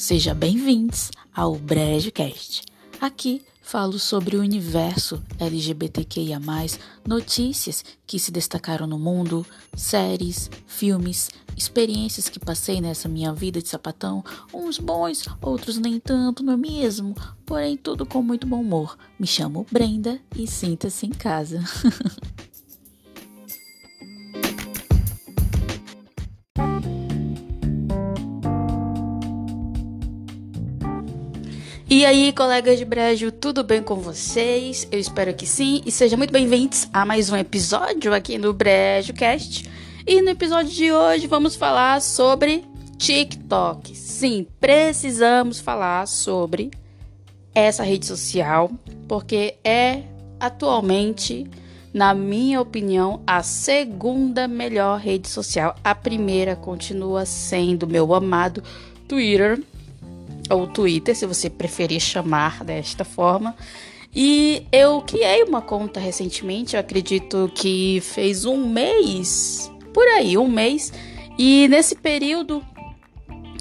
Sejam bem-vindos ao BrejoCast. Aqui falo sobre o universo LGBTQIA, notícias que se destacaram no mundo, séries, filmes, experiências que passei nessa minha vida de sapatão, uns bons, outros nem tanto, não é mesmo? Porém, tudo com muito bom humor. Me chamo Brenda e sinta-se em casa. E aí, colegas de brejo, tudo bem com vocês? Eu espero que sim e sejam muito bem-vindos a mais um episódio aqui no Brejo Cast. E no episódio de hoje vamos falar sobre TikTok. Sim, precisamos falar sobre essa rede social porque é atualmente, na minha opinião, a segunda melhor rede social. A primeira continua sendo meu amado Twitter ou Twitter, se você preferir chamar desta forma. E eu criei uma conta recentemente, eu acredito que fez um mês, por aí, um mês. E nesse período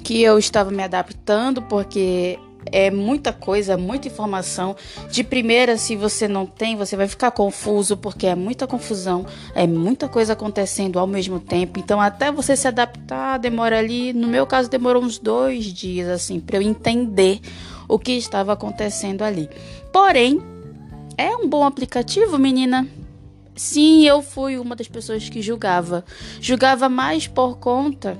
que eu estava me adaptando, porque é muita coisa, muita informação. De primeira, se você não tem, você vai ficar confuso, porque é muita confusão, é muita coisa acontecendo ao mesmo tempo. Então, até você se adaptar, demora ali. No meu caso, demorou uns dois dias, assim, para eu entender o que estava acontecendo ali. Porém, é um bom aplicativo, menina. Sim, eu fui uma das pessoas que julgava. Julgava mais por conta.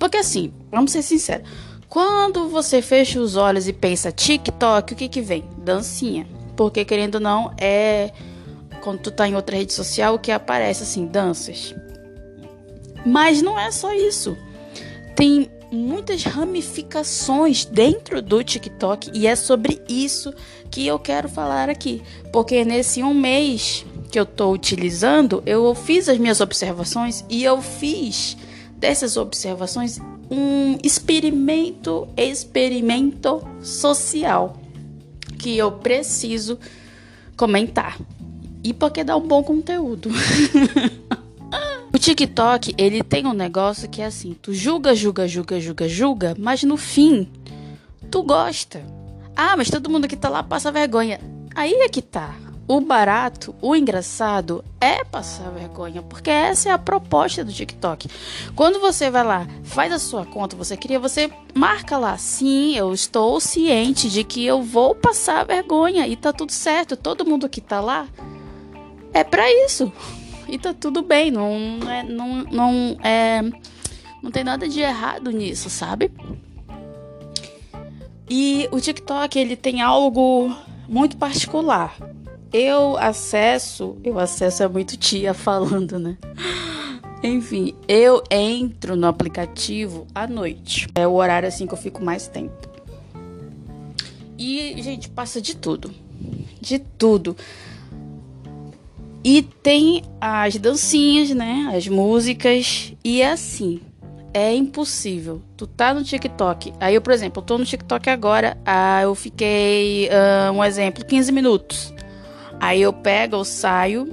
Porque assim, vamos ser sinceros quando você fecha os olhos e pensa TikTok, o que que vem? Dancinha. Porque querendo ou não, é quando tu tá em outra rede social que aparece assim, danças. Mas não é só isso. Tem muitas ramificações dentro do TikTok e é sobre isso que eu quero falar aqui. Porque nesse um mês que eu tô utilizando, eu fiz as minhas observações e eu fiz dessas observações um experimento, experimento social que eu preciso comentar. E porque dá um bom conteúdo. o TikTok, ele tem um negócio que é assim, tu julga, julga, julga, julga, julga, mas no fim tu gosta. Ah, mas todo mundo que tá lá passa vergonha. Aí é que tá. O barato, o engraçado é passar vergonha, porque essa é a proposta do TikTok. Quando você vai lá, faz a sua conta, você queria, você marca lá, sim, eu estou ciente de que eu vou passar vergonha e tá tudo certo. Todo mundo que tá lá é para isso. E tá tudo bem, não é, não, não é, não tem nada de errado nisso, sabe? E o TikTok, ele tem algo muito particular eu acesso, eu acesso é muito tia falando, né? Enfim, eu entro no aplicativo à noite. É o horário assim que eu fico mais tempo. E, gente, passa de tudo. De tudo. E tem as dancinhas, né? As músicas. E é assim. É impossível. Tu tá no TikTok. Aí eu, por exemplo, eu tô no TikTok agora. Ah, eu fiquei, uh, um exemplo, 15 minutos. Aí eu pego, eu saio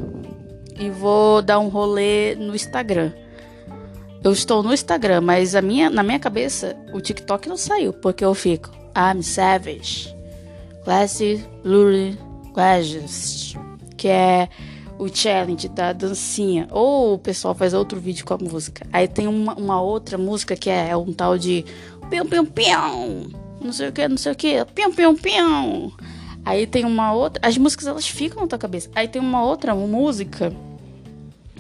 e vou dar um rolê no Instagram. Eu estou no Instagram, mas a minha, na minha cabeça o TikTok não saiu, porque eu fico I'm Savage, Classy Blurry Glass, que é o challenge da dancinha. Ou o pessoal faz outro vídeo com a música. Aí tem uma, uma outra música que é, é um tal de pião, pião, pião, não sei o que, não sei o que, pião, pião, pião. Aí tem uma outra. As músicas elas ficam na tua cabeça. Aí tem uma outra música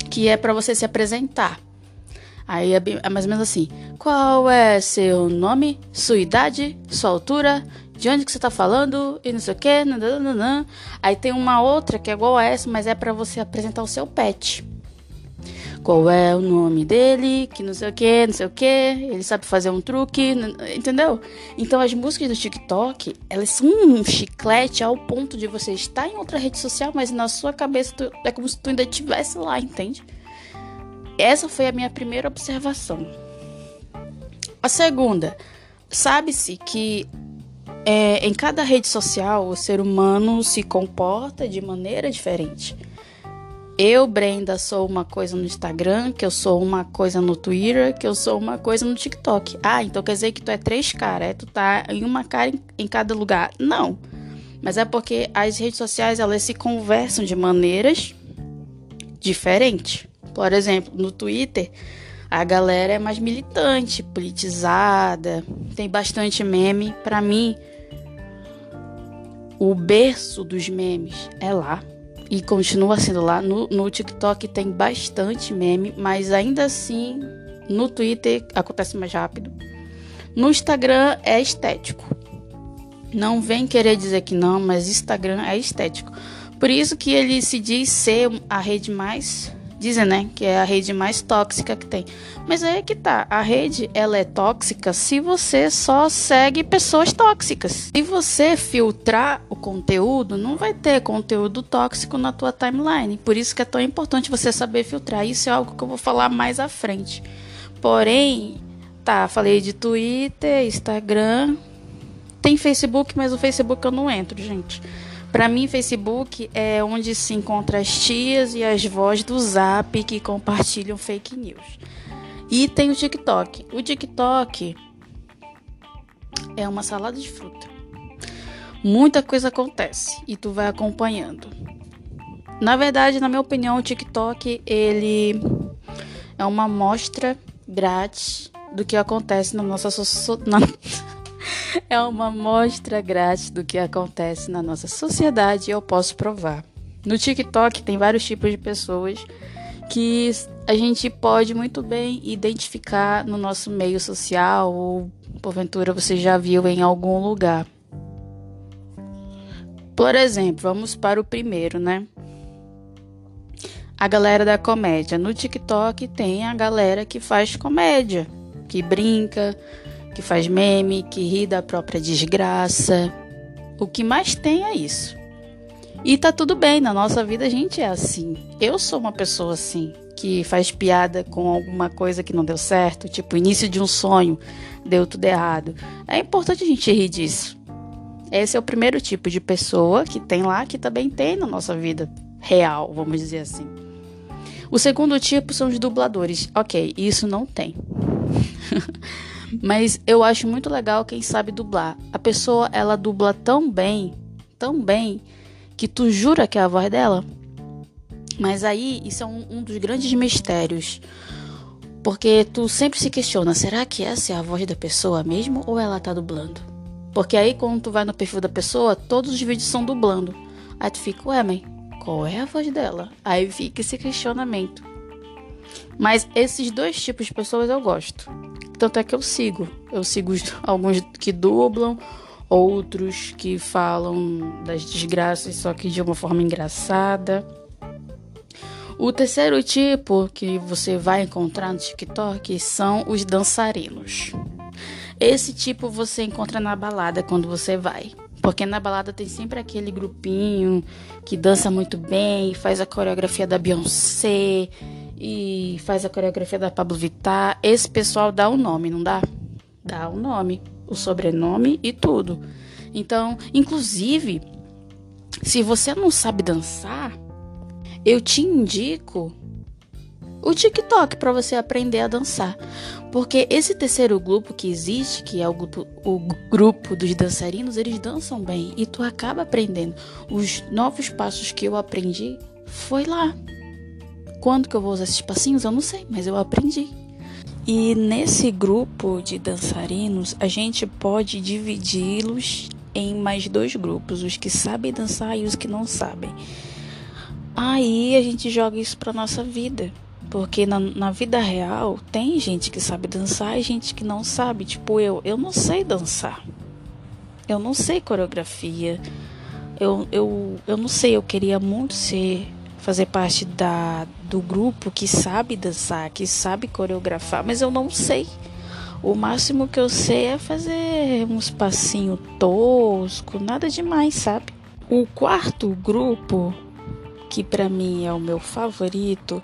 que é para você se apresentar. Aí é, bem, é, mais ou menos assim: Qual é seu nome, sua idade, sua altura, de onde que você tá falando e não sei o que. Aí tem uma outra que é igual a essa, mas é para você apresentar o seu pet qual é o nome dele, que não sei o que, não sei o que, ele sabe fazer um truque, entendeu? Então as músicas do TikTok, elas são um chiclete ao ponto de você estar em outra rede social, mas na sua cabeça tu, é como se tu ainda estivesse lá, entende? Essa foi a minha primeira observação. A segunda, sabe-se que é, em cada rede social o ser humano se comporta de maneira diferente. Eu, Brenda, sou uma coisa no Instagram, que eu sou uma coisa no Twitter, que eu sou uma coisa no TikTok. Ah, então quer dizer que tu é três caras, é? Tu tá em uma cara em, em cada lugar. Não. Mas é porque as redes sociais, elas se conversam de maneiras diferentes. Por exemplo, no Twitter, a galera é mais militante, politizada, tem bastante meme. Para mim, o berço dos memes é lá e continua sendo lá. No, no TikTok tem bastante meme, mas ainda assim no Twitter acontece mais rápido. No Instagram é estético. Não vem querer dizer que não, mas Instagram é estético. Por isso que ele se diz ser a rede mais dizem, né, que é a rede mais tóxica que tem. Mas aí é que tá, a rede ela é tóxica se você só segue pessoas tóxicas. Se você filtrar o conteúdo, não vai ter conteúdo tóxico na tua timeline. Por isso que é tão importante você saber filtrar. Isso é algo que eu vou falar mais à frente. Porém, tá, falei de Twitter, Instagram, tem Facebook, mas o Facebook eu não entro, gente. Para mim, Facebook é onde se encontra as tias e as vozes do Zap que compartilham fake news. E tem o TikTok. O TikTok é uma salada de fruta. Muita coisa acontece e tu vai acompanhando. Na verdade, na minha opinião, o TikTok ele é uma amostra grátis do que acontece na nossa sociedade. É uma amostra grátis do que acontece na nossa sociedade e eu posso provar. No TikTok tem vários tipos de pessoas que a gente pode muito bem identificar no nosso meio social ou porventura você já viu em algum lugar. Por exemplo, vamos para o primeiro, né? A galera da comédia. No TikTok tem a galera que faz comédia, que brinca, que faz meme, que ri da própria desgraça. O que mais tem é isso. E tá tudo bem, na nossa vida a gente é assim. Eu sou uma pessoa assim, que faz piada com alguma coisa que não deu certo, tipo início de um sonho, deu tudo errado. É importante a gente rir disso. Esse é o primeiro tipo de pessoa que tem lá, que também tem na nossa vida real, vamos dizer assim. O segundo tipo são os dubladores. Ok, isso não tem. Mas eu acho muito legal quem sabe dublar. A pessoa, ela dubla tão bem, tão bem, que tu jura que é a voz dela. Mas aí, isso é um, um dos grandes mistérios. Porque tu sempre se questiona, será que essa é a voz da pessoa mesmo ou ela tá dublando? Porque aí quando tu vai no perfil da pessoa, todos os vídeos são dublando. Aí tu fica, ué, mãe, qual é a voz dela? Aí fica esse questionamento. Mas esses dois tipos de pessoas eu gosto. Tanto é que eu sigo. Eu sigo alguns que dublam, outros que falam das desgraças, só que de uma forma engraçada. O terceiro tipo que você vai encontrar no TikTok são os dançarinos. Esse tipo você encontra na balada quando você vai. Porque na balada tem sempre aquele grupinho que dança muito bem, faz a coreografia da Beyoncé e faz a coreografia da Pablo Vittar. Esse pessoal dá o um nome, não dá? Dá o um nome, o sobrenome e tudo. Então, inclusive, se você não sabe dançar, eu te indico o TikTok para você aprender a dançar. Porque esse terceiro grupo que existe, que é o grupo, o grupo dos dançarinos, eles dançam bem e tu acaba aprendendo. Os novos passos que eu aprendi foi lá. Quando que eu vou usar esses passinhos? Eu não sei, mas eu aprendi. E nesse grupo de dançarinos, a gente pode dividi-los em mais dois grupos, os que sabem dançar e os que não sabem. Aí a gente joga isso para nossa vida. Porque na, na vida real tem gente que sabe dançar e gente que não sabe. Tipo eu, eu não sei dançar. Eu não sei coreografia. Eu, eu, eu não sei, eu queria muito ser fazer parte da, do grupo que sabe dançar, que sabe coreografar, mas eu não sei. O máximo que eu sei é fazer uns passinhos tosco, nada demais, sabe? O quarto grupo, que para mim é o meu favorito,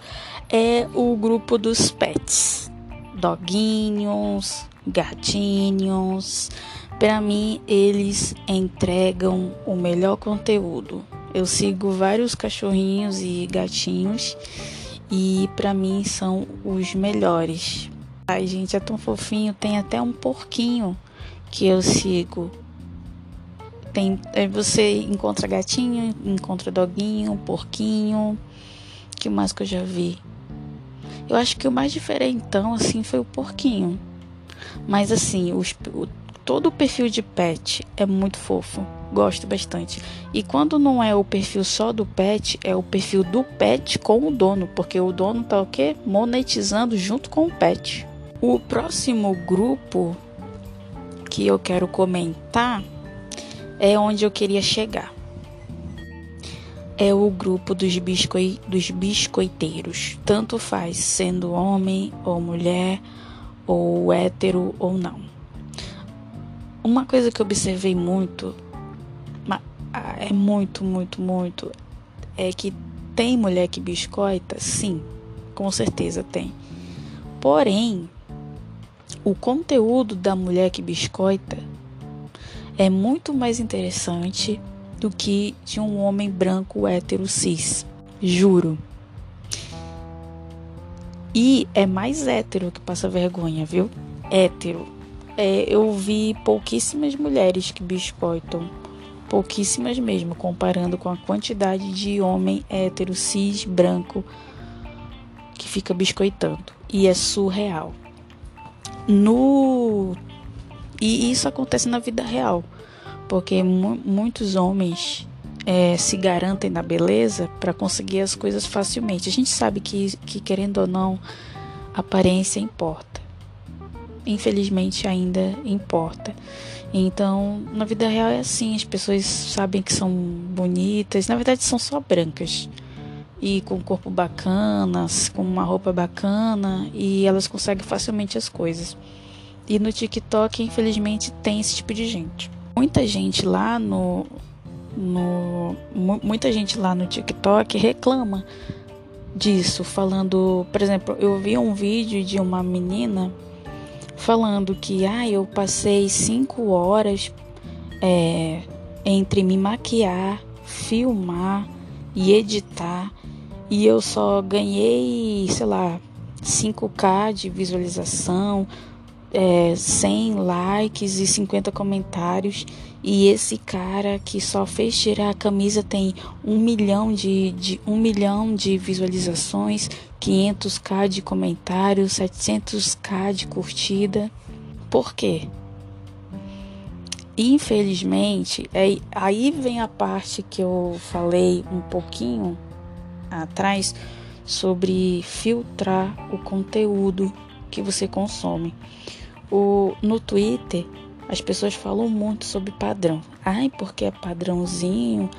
é o grupo dos pets. Doguinhos, gatinhos. Para mim, eles entregam o melhor conteúdo Eu sigo vários cachorrinhos e gatinhos e para mim são os melhores. Ai, gente, é tão fofinho. Tem até um porquinho que eu sigo. Tem, você encontra gatinho, encontra doguinho, porquinho. que mais que eu já vi? Eu acho que o mais diferentão assim foi o porquinho. Mas assim, os, o, todo o perfil de pet é muito fofo. Gosto bastante. E quando não é o perfil só do pet, é o perfil do pet com o dono, porque o dono tá o quê? Monetizando junto com o pet. O próximo grupo que eu quero comentar é onde eu queria chegar. É o grupo dos, biscoi dos biscoiteiros. Tanto faz sendo homem ou mulher, ou hétero ou não. Uma coisa que eu observei muito é muito, muito, muito. É que tem mulher que biscoita? Sim, com certeza tem. Porém, o conteúdo da mulher que biscoita é muito mais interessante do que de um homem branco hétero cis. Juro. E é mais hétero que passa vergonha, viu? Hétero. É, eu vi pouquíssimas mulheres que biscoitam pouquíssimas mesmo, comparando com a quantidade de homem hétero, cis, branco que fica biscoitando. E é surreal. No e isso acontece na vida real, porque mu muitos homens é, se garantem na beleza para conseguir as coisas facilmente. A gente sabe que, que querendo ou não, aparência importa. Infelizmente ainda importa. Então, na vida real é assim, as pessoas sabem que são bonitas, na verdade são só brancas. E com corpo bacana, com uma roupa bacana, e elas conseguem facilmente as coisas. E no TikTok, infelizmente, tem esse tipo de gente. Muita gente lá no, no muita gente lá no TikTok reclama disso, falando, por exemplo, eu vi um vídeo de uma menina falando que ah, eu passei cinco horas é, entre me maquiar, filmar e editar e eu só ganhei, sei lá, 5k de visualização, é, 100 likes e 50 comentários. E esse cara que só fez tirar a camisa tem um milhão de, de um milhão de visualizações, 500k de comentários, 700k de curtida. Por quê? Infelizmente, é, aí vem a parte que eu falei um pouquinho atrás sobre filtrar o conteúdo que você consome. O, no Twitter, as pessoas falam muito sobre padrão. Ai, porque é padrãozinho.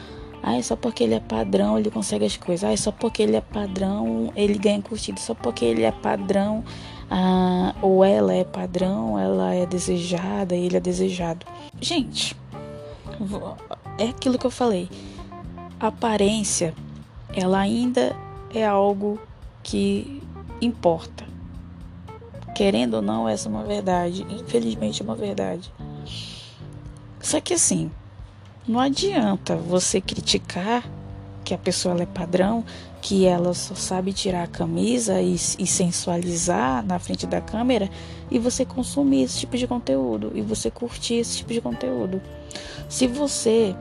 Ai, só porque ele é padrão ele consegue as coisas. Ai, só porque ele é padrão ele ganha curtida. Só porque ele é padrão ah, ou ela é padrão, ela é desejada, ele é desejado. Gente, é aquilo que eu falei. A aparência, ela ainda é algo que importa. Querendo ou não, essa é uma verdade. Infelizmente, é uma verdade. Só que assim, não adianta você criticar que a pessoa é padrão, que ela só sabe tirar a camisa e, e, sensualizar na frente da câmera e você consumir esse tipo de conteúdo e você curtir esse tipo de conteúdo. Se você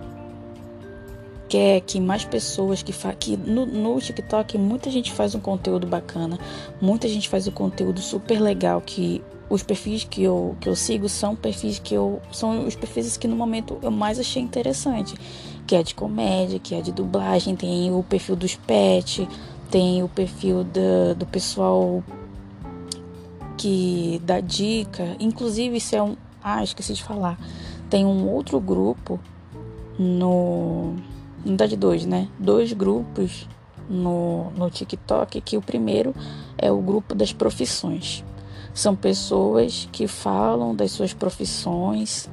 quer que mais pessoas que fa que no, no TikTok muita gente faz um conteúdo bacana, muita gente faz um conteúdo super legal que os perfis que eu, que eu sigo são perfis que eu são os perfis que no momento eu mais achei interessante, que é de comédia, que é de dublagem, tem o perfil dos pets, tem o perfil do, do pessoal que dá dica, inclusive isso é um, ah, esqueci de falar. Tem um outro grupo no na verdade dois, né? Dois grupos no, no TikTok, que o primeiro é o grupo das profissões. São pessoas que falam das suas profissões,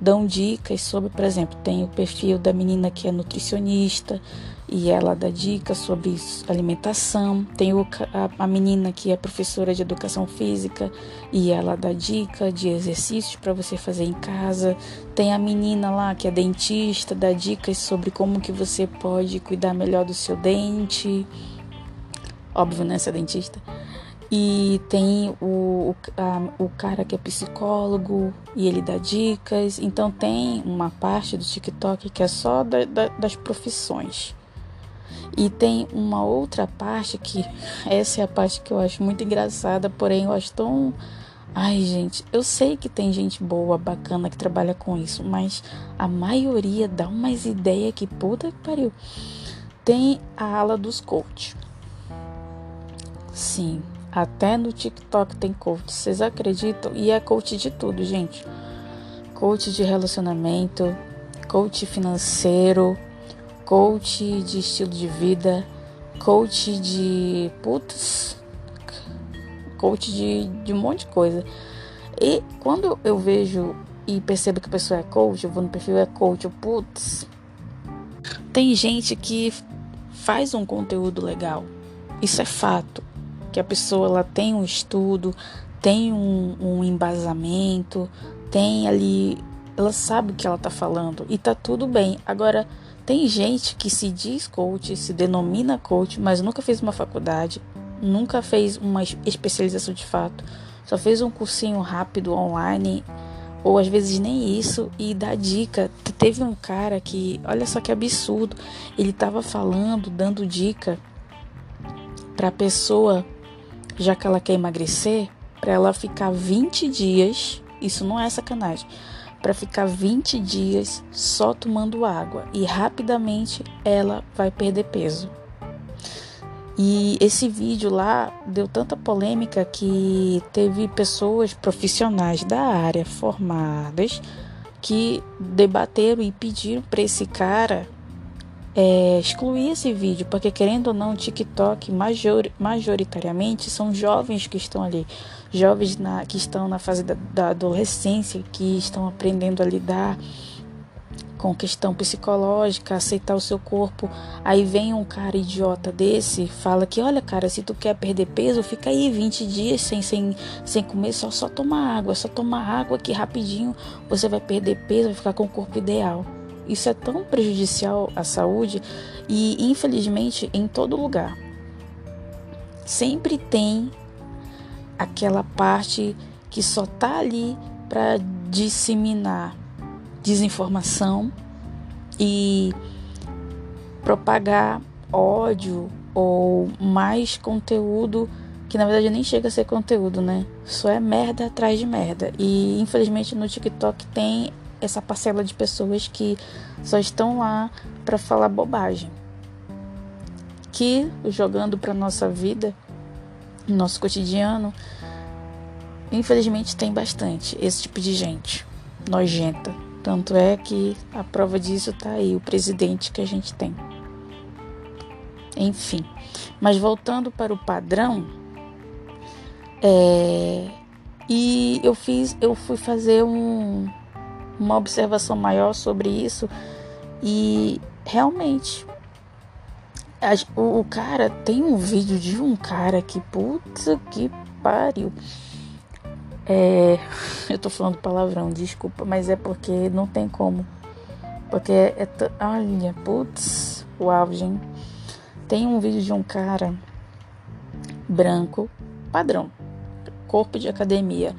dão dicas sobre, por exemplo, tem o perfil da menina que é nutricionista e ela dá dicas sobre alimentação. Tem o, a, a menina que é professora de educação física e ela dá dica de exercícios para você fazer em casa. Tem a menina lá que é dentista, dá dicas sobre como que você pode cuidar melhor do seu dente. Óbvio, né, ser dentista. E tem o, o, a, o cara que é psicólogo e ele dá dicas. Então tem uma parte do TikTok que é só da, da, das profissões. E tem uma outra parte que essa é a parte que eu acho muito engraçada, porém eu acho tão Ai, gente, eu sei que tem gente boa, bacana que trabalha com isso, mas a maioria dá umas ideias que puta que pariu. Tem a ala dos coach. Sim, até no TikTok tem coach. Vocês acreditam? E é coach de tudo, gente. Coach de relacionamento, coach financeiro, coach de estilo de vida, coach de putz, coach de, de um monte de coisa. E quando eu vejo e percebo que a pessoa é coach, eu vou no perfil é coach, eu, putz, tem gente que faz um conteúdo legal. Isso é fato. Que a pessoa ela tem um estudo, tem um, um embasamento, tem ali. Ela sabe o que ela tá falando e tá tudo bem. Agora, tem gente que se diz coach, se denomina coach, mas nunca fez uma faculdade, nunca fez uma especialização de fato, só fez um cursinho rápido online, ou às vezes nem isso, e dá dica. Teve um cara que, olha só que absurdo, ele tava falando, dando dica pra pessoa, já que ela quer emagrecer, para ela ficar 20 dias, isso não é sacanagem para ficar 20 dias só tomando água e rapidamente ela vai perder peso. E esse vídeo lá deu tanta polêmica que teve pessoas profissionais da área formadas que debateram e pediram para esse cara é, excluir esse vídeo, porque querendo ou não, TikTok major, majoritariamente são jovens que estão ali, jovens na, que estão na fase da, da adolescência, que estão aprendendo a lidar com questão psicológica, aceitar o seu corpo. Aí vem um cara idiota desse, fala que, olha, cara, se tu quer perder peso, fica aí 20 dias sem, sem, sem comer, só, só tomar água, só tomar água que rapidinho você vai perder peso, vai ficar com o corpo ideal. Isso é tão prejudicial à saúde e, infelizmente, em todo lugar. Sempre tem aquela parte que só tá ali para disseminar desinformação e propagar ódio ou mais conteúdo que na verdade nem chega a ser conteúdo, né? Só é merda atrás de merda. E infelizmente no TikTok tem essa parcela de pessoas que só estão lá para falar bobagem. Que jogando para nossa vida, nosso cotidiano, infelizmente tem bastante esse tipo de gente nojenta. Tanto é que a prova disso tá aí, o presidente que a gente tem. Enfim, mas voltando para o padrão, é, e eu fiz, eu fui fazer um, uma observação maior sobre isso e realmente o, o, cara tem um vídeo de um cara que puta que pariu. É, eu tô falando palavrão, desculpa, mas é porque não tem como. Porque é, é olha, putz, uau, gente. Tem um vídeo de um cara branco, padrão, corpo de academia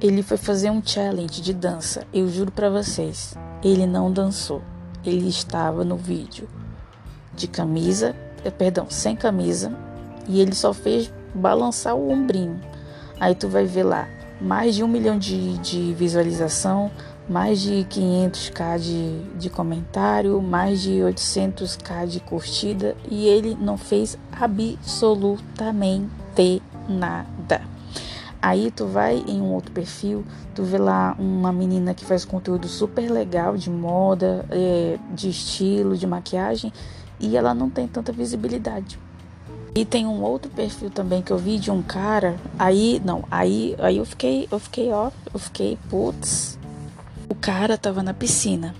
ele foi fazer um challenge de dança. Eu juro para vocês, ele não dançou. Ele estava no vídeo de camisa, eh, perdão, sem camisa, e ele só fez balançar o ombrinho. Aí tu vai ver lá mais de um milhão de, de visualização, mais de 500k de, de comentário, mais de 800k de curtida e ele não fez absolutamente nada. Aí tu vai em um outro perfil, tu vê lá uma menina que faz conteúdo super legal de moda, é, de estilo, de maquiagem, e ela não tem tanta visibilidade. E tem um outro perfil também que eu vi de um cara, aí não, aí, aí eu fiquei, eu fiquei ó, eu fiquei putz. O cara tava na piscina.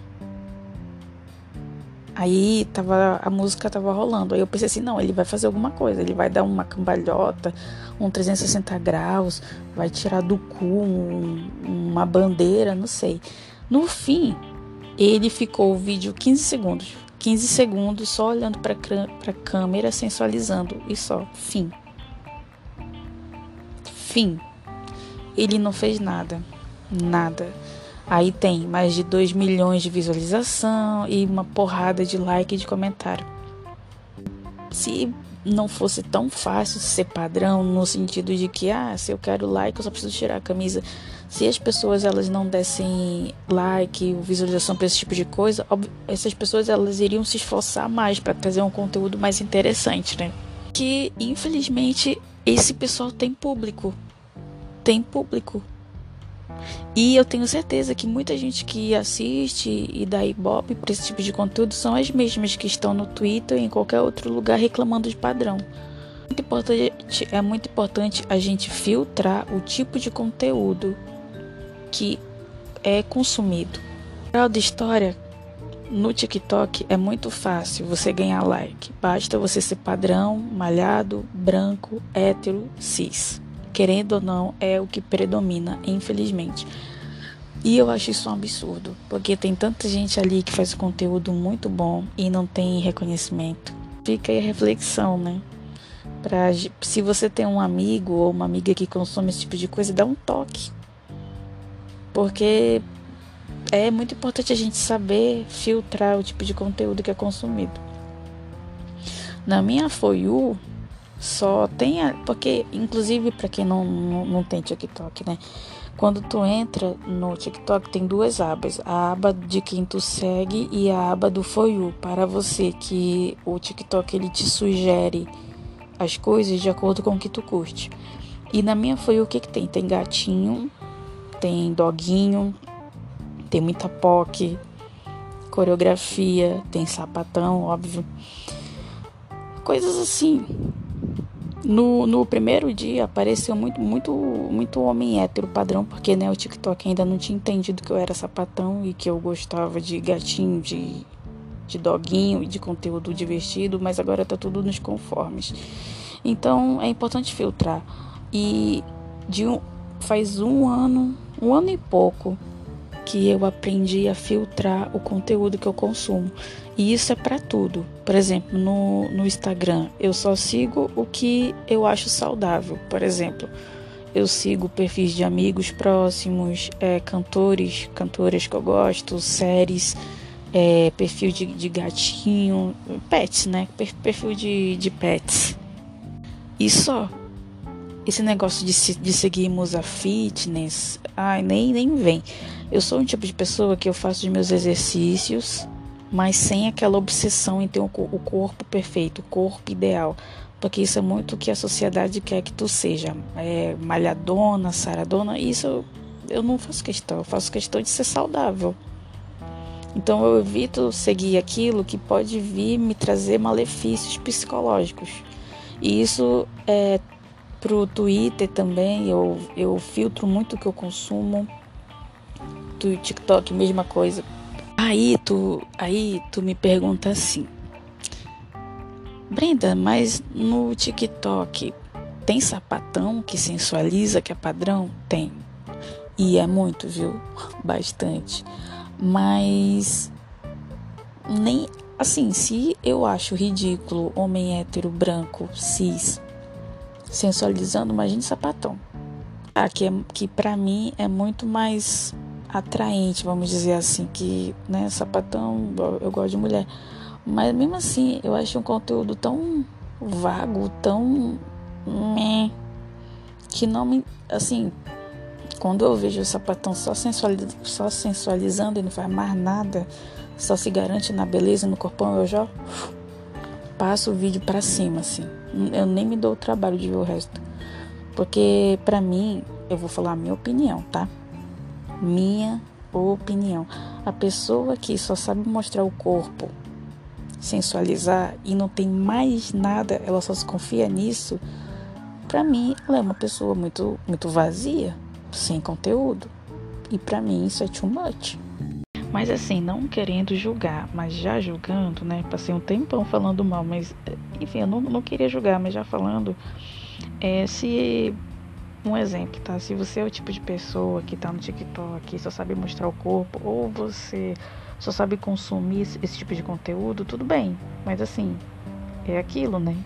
Aí tava, a música tava rolando. Aí eu pensei assim, não, ele vai fazer alguma coisa. Ele vai dar uma cambalhota, um 360 graus, vai tirar do cu um, uma bandeira, não sei. No fim, ele ficou o vídeo 15 segundos. 15 segundos só olhando para a câmera, sensualizando e só. Fim. Fim. Ele não fez nada. Nada. Aí tem mais de 2 milhões de visualização e uma porrada de like e de comentário. Se não fosse tão fácil ser padrão no sentido de que ah, se eu quero like, eu só preciso tirar a camisa. Se as pessoas elas não dessem like, visualização para esse tipo de coisa, essas pessoas elas iriam se esforçar mais para trazer um conteúdo mais interessante, né? Que infelizmente esse pessoal tem público. Tem público. E eu tenho certeza que muita gente que assiste e dá ibope para esse tipo de conteúdo são as mesmas que estão no Twitter e em qualquer outro lugar reclamando de padrão. Muito importante, é muito importante a gente filtrar o tipo de conteúdo que é consumido. Real da história, no TikTok é muito fácil você ganhar like. Basta você ser padrão, malhado, branco, hétero, cis querendo ou não, é o que predomina, infelizmente. E eu acho isso um absurdo, porque tem tanta gente ali que faz conteúdo muito bom e não tem reconhecimento. Fica aí a reflexão, né? Pra, se você tem um amigo ou uma amiga que consome esse tipo de coisa, dá um toque. Porque é muito importante a gente saber filtrar o tipo de conteúdo que é consumido. Na minha For You, só tem. A, porque, inclusive, para quem não, não, não tem TikTok, né? Quando tu entra no TikTok, tem duas abas: a aba de quem tu segue e a aba do For You, para você, que o TikTok ele te sugere as coisas de acordo com o que tu curte. E na minha You, o que, que tem? Tem gatinho, tem doguinho, tem muita POC, coreografia, tem sapatão, óbvio. Coisas assim. No, no primeiro dia apareceu muito, muito, muito homem hétero padrão, porque né, o TikTok ainda não tinha entendido que eu era sapatão e que eu gostava de gatinho, de, de doguinho e de conteúdo divertido, mas agora tá tudo nos conformes. Então é importante filtrar. E de um, faz um ano, um ano e pouco que eu aprendi a filtrar o conteúdo que eu consumo. E isso é para tudo. Por exemplo, no, no Instagram, eu só sigo o que eu acho saudável. Por exemplo, eu sigo perfis de amigos próximos, é, cantores, cantoras que eu gosto, séries, é, perfil de, de gatinho, pets, né? Perfil de, de pets. E só. Esse negócio de, de seguir musa fitness, ai, nem, nem vem. Eu sou um tipo de pessoa que eu faço os meus exercícios, mas sem aquela obsessão em ter o corpo perfeito, o corpo ideal. Porque isso é muito o que a sociedade quer que tu seja. É, malhadona, saradona, isso eu não faço questão. Eu faço questão de ser saudável. Então eu evito seguir aquilo que pode vir me trazer malefícios psicológicos. E isso é pro Twitter também, eu, eu filtro muito o que eu consumo do TikTok, mesma coisa. Aí tu, aí tu me pergunta assim, Brenda, mas no TikTok tem sapatão que sensualiza, que é padrão? Tem. E é muito, viu? Bastante. Mas nem assim, se eu acho ridículo homem hétero branco cis sensualizando, imagine sapatão. Ah, que, é, que pra mim é muito mais atraente, vamos dizer assim, que, né, sapatão, eu gosto de mulher. Mas mesmo assim, eu acho um conteúdo tão vago, tão meh, que não me, assim, quando eu vejo o sapatão só, sensualiz, só sensualizando e não faz mais nada, só se garante na beleza, no corpão, eu já passo o vídeo para cima, assim. Eu nem me dou o trabalho de ver o resto. Porque para mim, eu vou falar a minha opinião, tá? minha opinião. A pessoa que só sabe mostrar o corpo, sensualizar e não tem mais nada, ela só se confia nisso. Para mim, ela é uma pessoa muito muito vazia, sem conteúdo. E para mim isso é too much. Mas assim, não querendo julgar, mas já julgando, né? Passei um tempão falando mal, mas enfim, eu não, não queria julgar, mas já falando. É, se um exemplo, tá? Se você é o tipo de pessoa que tá no TikTok e só sabe mostrar o corpo, ou você só sabe consumir esse tipo de conteúdo, tudo bem. Mas assim, é aquilo, né?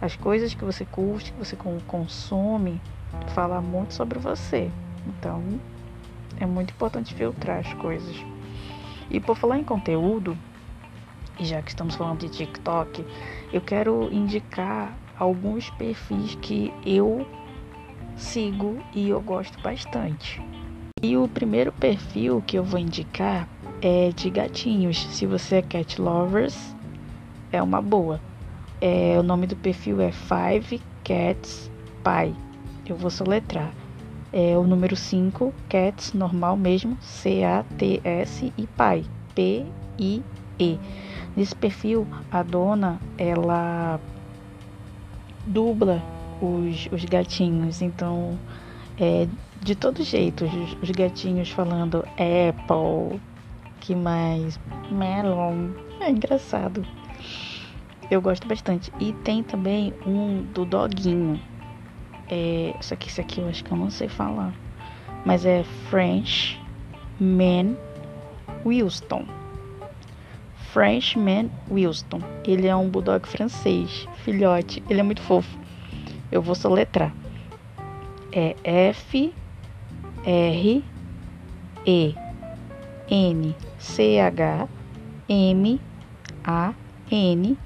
As coisas que você curte, que você consome, fala muito sobre você. Então, é muito importante filtrar as coisas. E por falar em conteúdo, e já que estamos falando de TikTok, eu quero indicar alguns perfis que eu sigo e eu gosto bastante. E o primeiro perfil que eu vou indicar é de gatinhos. Se você é cat lovers, é uma boa. É, o nome do perfil é Five Cats Pie. Eu vou soletrar. É o número 5, Cats, normal mesmo, C-A-T-S e Pai, P-I-E. Nesse perfil, a dona, ela dubla os, os gatinhos, então é de todo jeito, os, os gatinhos falando Apple, que mais? Melon. É engraçado. Eu gosto bastante. E tem também um do doguinho. É, só que esse aqui eu acho que eu não sei falar. Mas é French Man Wilston. Frenchman Wilston. Ele é um bulldog francês, filhote. Ele é muito fofo. Eu vou soletrar. É F R E N C H M A N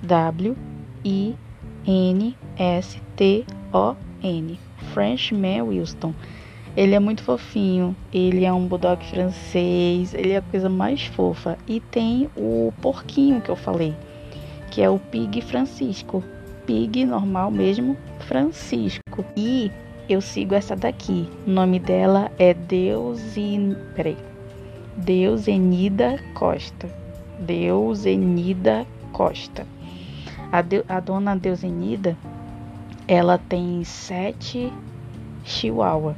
W I N S T O N. Frenchman Wilston. Ele é muito fofinho, ele é um bulldog francês, ele é a coisa mais fofa. E tem o porquinho que eu falei, que é o Pig Francisco. Pig normal mesmo, Francisco. E eu sigo essa daqui. O nome dela é Deusin... Peraí. Deusenida Costa. Deusenida Costa. A, de, a dona Deusenida, ela tem sete chihuahua.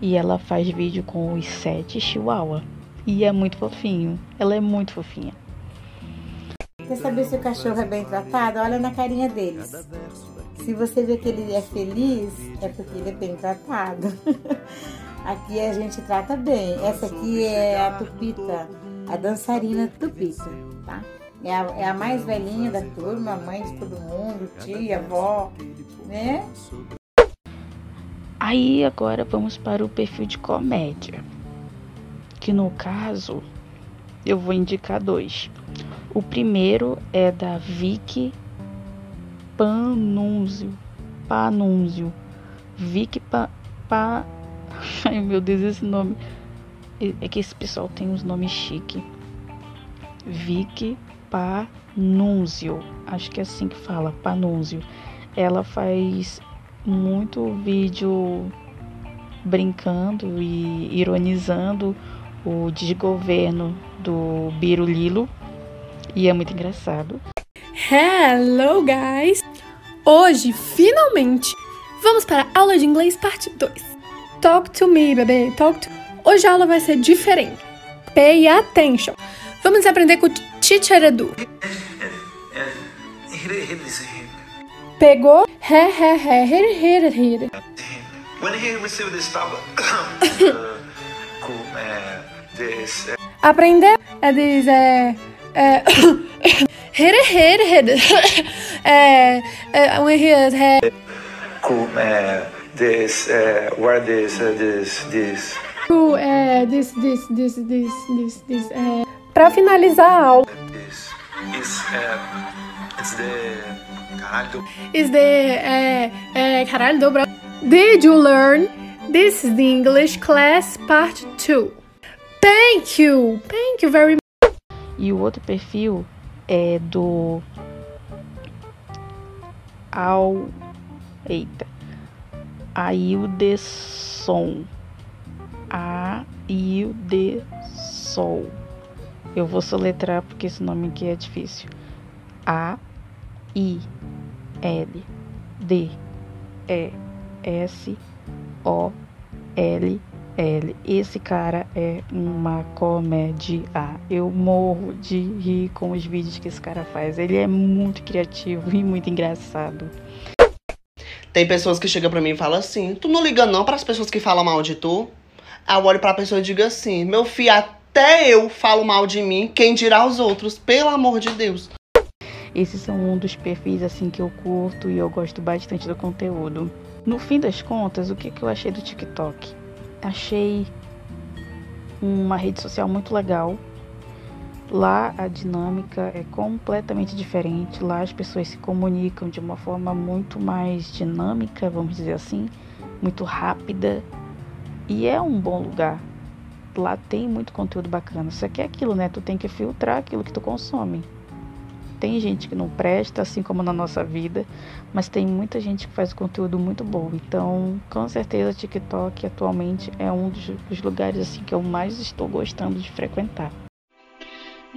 E ela faz vídeo com os sete chihuahua. E é muito fofinho. Ela é muito fofinha. Quer saber se o cachorro é bem tratado? Olha na carinha deles. Se você vê que ele é feliz, é porque ele é bem tratado. aqui a gente trata bem. Essa aqui é a Tupita, a dançarina Tupita, tá? É a, é a mais velhinha da turma, mãe de todo mundo, tia, avó, né? Aí agora vamos para o perfil de comédia. Que no caso eu vou indicar dois. O primeiro é da Vicky Panunzio. Panunzio. Vicky pa, pa... Ai meu Deus, esse nome. É que esse pessoal tem uns nomes chique. Vicky Panunzio. Acho que é assim que fala, Panunzio. Ela faz muito vídeo brincando e ironizando o desgoverno do Birulilo e é muito engraçado. Hello, guys! Hoje, finalmente, vamos para a aula de inglês parte 2. Talk to me, bebê. Talk to... Hoje a aula vai ser diferente. Pay attention. Vamos aprender com Edu. Pegou? He, he, he, here, here, here. When he received this tablet, this, uh... Aprender é diz, é... é here, here, here. é... é is... É, this, uh, where this, uh, this, this... Uh, é, this, this, this, this, this, this, é... Pra finalizar a aula... This is, uh, it's the... Caralho do... Is the é, é, caralho do Did you learn? This is the English class part 2. Thank you. Thank you very much. E o outro perfil é do ao eita. Aildesson. Aildesson. Eu vou soletrar porque esse nome aqui é difícil. A I L D E S O L L. Esse cara é uma comédia. Eu morro de rir com os vídeos que esse cara faz. Ele é muito criativo e muito engraçado. Tem pessoas que chegam pra mim e falam assim: Tu não liga não para as pessoas que falam mal de tu? Aí eu olho pra pessoa e digo assim: Meu filho, até eu falo mal de mim, quem dirá os outros? Pelo amor de Deus. Esses são um dos perfis assim que eu curto e eu gosto bastante do conteúdo. No fim das contas, o que, que eu achei do TikTok? Achei uma rede social muito legal. Lá a dinâmica é completamente diferente. Lá as pessoas se comunicam de uma forma muito mais dinâmica, vamos dizer assim, muito rápida. E é um bom lugar. Lá tem muito conteúdo bacana. Só que é aquilo, né? Tu tem que filtrar aquilo que tu consome. Tem gente que não presta, assim como na nossa vida, mas tem muita gente que faz conteúdo muito bom. Então, com certeza, TikTok atualmente é um dos, lugares assim que eu mais estou gostando de frequentar.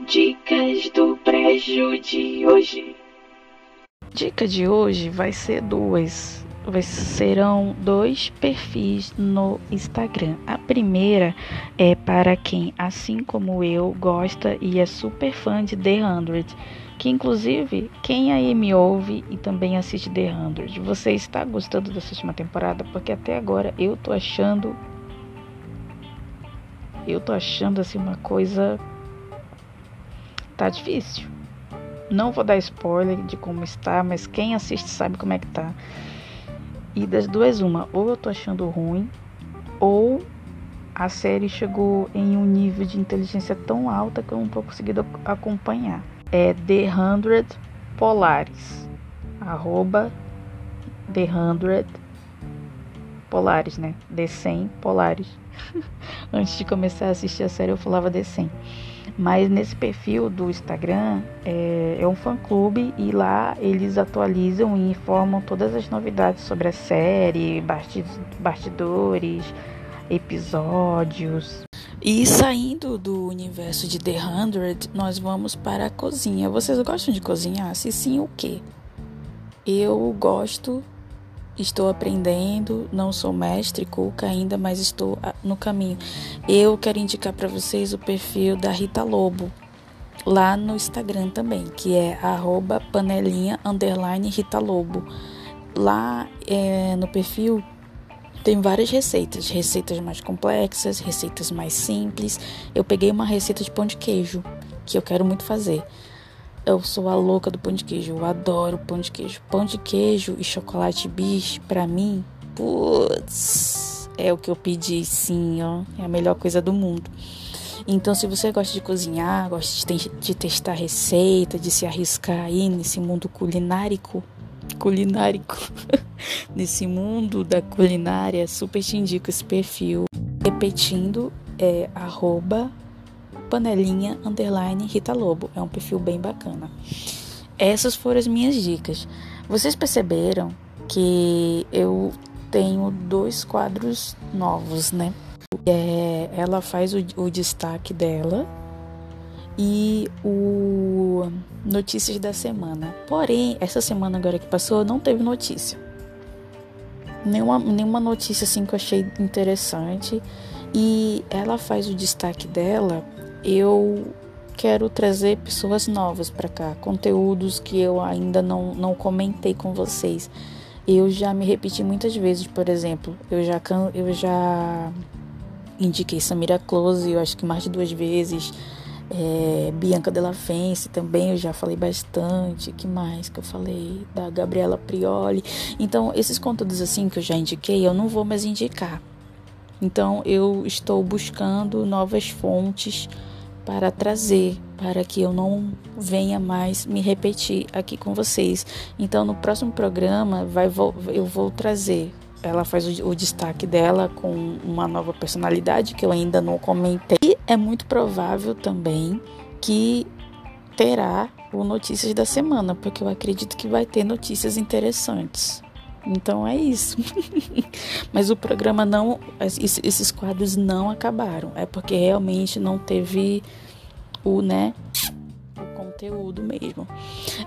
Dicas do prédio de hoje. Dica de hoje vai ser duas. Serão dois perfis no Instagram. A primeira é para quem, assim como eu, gosta e é super fã de The 100 que inclusive quem aí me ouve e também assiste The 100, você está gostando dessa última temporada? Porque até agora eu tô achando eu tô achando assim uma coisa tá difícil. Não vou dar spoiler de como está, mas quem assiste sabe como é que tá. E das duas uma, ou eu tô achando ruim, ou a série chegou em um nível de inteligência tão alta que eu não tô conseguindo acompanhar é The Hundred Polaris. Arroba The Hundred Polaris, né? The 100 Polaris. Antes de começar a assistir a série eu falava The 100. Mas nesse perfil do Instagram é, é um fã-clube e lá eles atualizam e informam todas as novidades sobre a série, bastidores, episódios. E saindo do universo de The Hundred, nós vamos para a cozinha. Vocês gostam de cozinhar? Se sim, o quê? Eu gosto, estou aprendendo, não sou mestre cuca ainda, mas estou ah, no caminho. Eu quero indicar para vocês o perfil da Rita Lobo, lá no Instagram também, que é panelinha Rita Lobo. Lá é, no perfil tem várias receitas, receitas mais complexas, receitas mais simples. Eu peguei uma receita de pão de queijo que eu quero muito fazer. Eu sou a louca do pão de queijo, eu adoro pão de queijo. Pão de queijo e chocolate bis, para mim, putz, é o que eu pedi, sim, ó, é a melhor coisa do mundo. Então, se você gosta de cozinhar, gosta de, de testar receita, de se arriscar aí nesse mundo culinárico, culinárico, nesse mundo da culinária, super te indico esse perfil. Repetindo, é arroba panelinha underline Rita Lobo. É um perfil bem bacana. Essas foram as minhas dicas. Vocês perceberam que eu tenho dois quadros novos, né? É, ela faz o, o destaque dela e o notícias da semana. Porém, essa semana agora que passou não teve notícia. Nenhuma, nenhuma notícia assim que eu achei interessante. E ela faz o destaque dela. Eu quero trazer pessoas novas para cá, conteúdos que eu ainda não, não comentei com vocês. Eu já me repeti muitas vezes, por exemplo, eu já, eu já indiquei Samira Close, eu acho que mais de duas vezes. É, Bianca Della Fence também eu já falei bastante. que mais que eu falei? Da Gabriela Prioli. Então, esses conteúdos assim que eu já indiquei, eu não vou mais indicar. Então, eu estou buscando novas fontes para trazer, para que eu não venha mais me repetir aqui com vocês. Então, no próximo programa, vai, eu vou trazer ela faz o, o, destaque dela com uma nova personalidade que eu ainda não comentei. E é muito provável também que terá o Notícias da Semana, porque eu acredito que vai ter notícias interessantes. Então é isso. Mas o programa não. Esses quadros não acabaram. É porque realmente não teve o, né? conteúdo mesmo.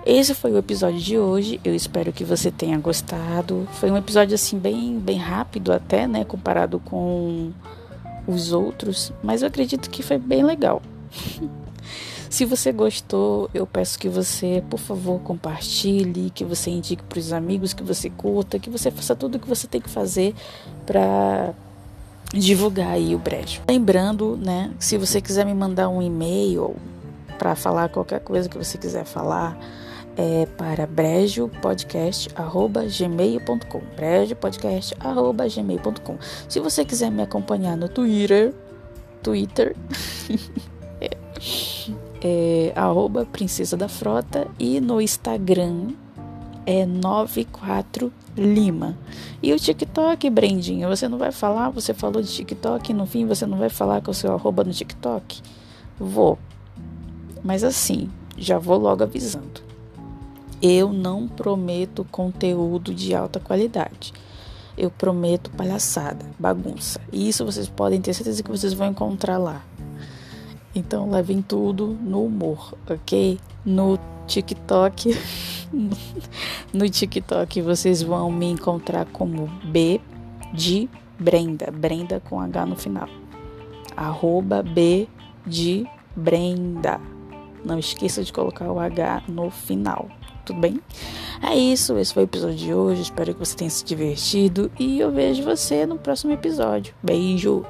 Esse foi o episódio de hoje. Eu espero que você tenha gostado. Foi um episódio assim bem bem rápido até, né, comparado com os outros, mas eu acredito que foi bem legal. Se você gostou, eu peço que você, por favor, compartilhe, que você indique para os amigos, que você curta, que você faça tudo o que você tem que fazer para divulgar aí o brejo. Lembrando, né, se você quiser me mandar um e-mail para falar qualquer coisa que você quiser falar, é para brejopodcast@gmail.com. brejopodcast@gmail.com. Se você quiser me acompanhar no Twitter, Twitter é, arroba Princesa da Frota e no Instagram é 94 Lima. E o TikTok, Brendinha, você não vai falar? Você falou de TikTok no fim você não vai falar com o seu arroba no TikTok? Vou. Mas assim, já vou logo avisando. Eu não prometo conteúdo de alta qualidade. Eu prometo palhaçada, bagunça. E isso vocês podem ter certeza que vocês vão encontrar lá. Então levem tudo no humor, ok? No TikTok. no TikTok vocês vão me encontrar como B de Brenda. Brenda com H no final. Arroba B de Brenda. Não esqueça de colocar o H no final tudo bem? É isso, esse foi o episódio de hoje. Espero que você tenha se divertido e eu vejo você no próximo episódio. Beijo!